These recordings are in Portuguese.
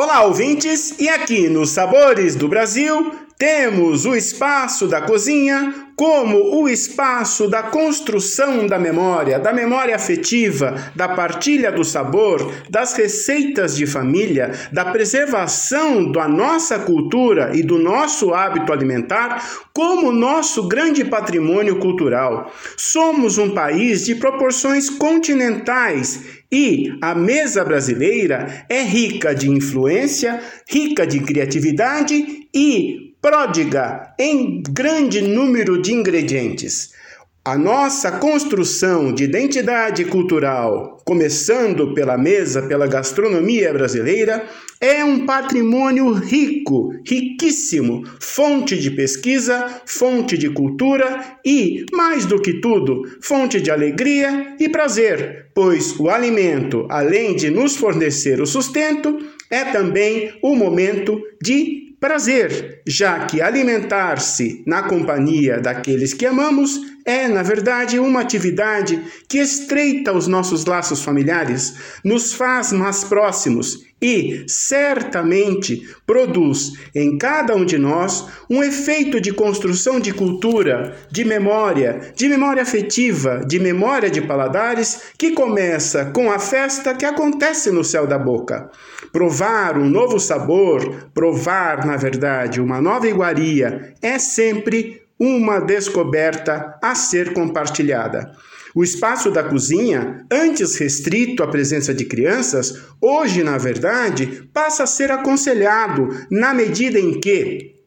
Olá, ouvintes! E aqui nos Sabores do Brasil temos o espaço da cozinha como o espaço da construção da memória, da memória afetiva, da partilha do sabor, das receitas de família, da preservação da nossa cultura e do nosso hábito alimentar como nosso grande patrimônio cultural. Somos um país de proporções continentais e a mesa brasileira é rica de influência, rica de criatividade e pródiga em grande número de ingredientes. A nossa construção de identidade cultural, começando pela mesa, pela gastronomia brasileira, é um patrimônio rico, riquíssimo, fonte de pesquisa, fonte de cultura e, mais do que tudo, fonte de alegria e prazer, pois o alimento, além de nos fornecer o sustento, é também o momento de prazer, já que alimentar-se na companhia daqueles que amamos é, na verdade, uma atividade que estreita os nossos laços familiares, nos faz mais próximos e certamente produz em cada um de nós um efeito de construção de cultura, de memória, de memória afetiva, de memória de paladares, que começa com a festa que acontece no céu da boca. Provar um novo sabor, provar, na verdade, uma nova iguaria, é sempre uma descoberta a ser compartilhada. O espaço da cozinha, antes restrito à presença de crianças, hoje, na verdade, passa a ser aconselhado na medida em que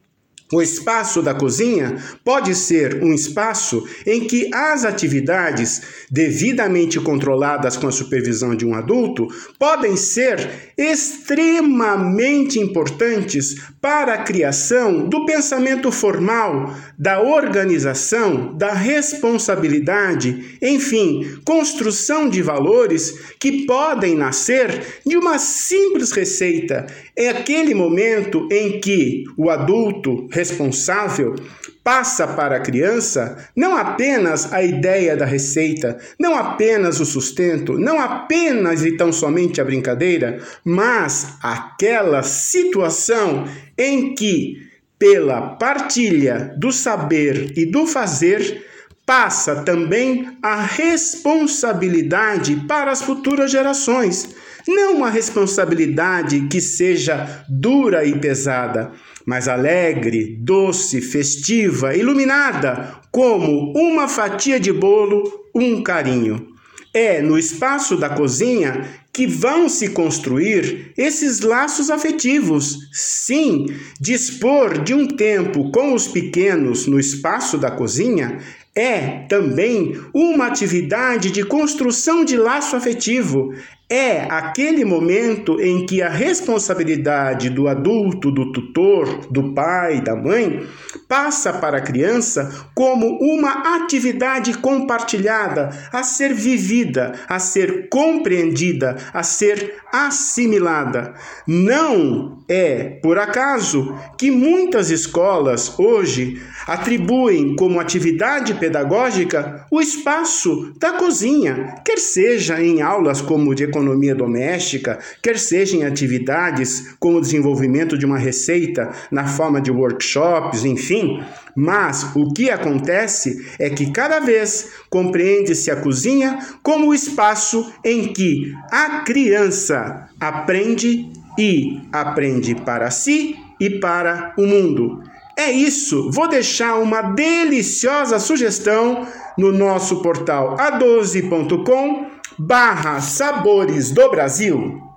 o espaço da cozinha pode ser um espaço em que as atividades, devidamente controladas com a supervisão de um adulto, podem ser extremamente importantes para a criação do pensamento formal, da organização, da responsabilidade, enfim, construção de valores que podem nascer de uma simples receita. É aquele momento em que o adulto responsável passa para a criança não apenas a ideia da receita, não apenas o sustento, não apenas e tão somente a brincadeira, mas aquela situação em que, pela partilha do saber e do fazer, passa também a responsabilidade para as futuras gerações. Não uma responsabilidade que seja dura e pesada, mas alegre, doce, festiva, iluminada, como uma fatia de bolo, um carinho. É no espaço da cozinha que vão se construir esses laços afetivos. Sim, dispor de um tempo com os pequenos no espaço da cozinha é também uma atividade de construção de laço afetivo. É aquele momento em que a responsabilidade do adulto, do tutor, do pai, da mãe, passa para a criança como uma atividade compartilhada, a ser vivida, a ser compreendida, a ser assimilada. Não é por acaso que muitas escolas hoje atribuem como atividade pedagógica o espaço da cozinha, quer seja em aulas como de economia doméstica, quer seja em atividades como o desenvolvimento de uma receita na forma de workshops, enfim. Mas o que acontece é que cada vez compreende-se a cozinha como o espaço em que a criança aprende e aprende para si e para o mundo. É isso. Vou deixar uma deliciosa sugestão no nosso portal a12.com barra Sabores do Brasil.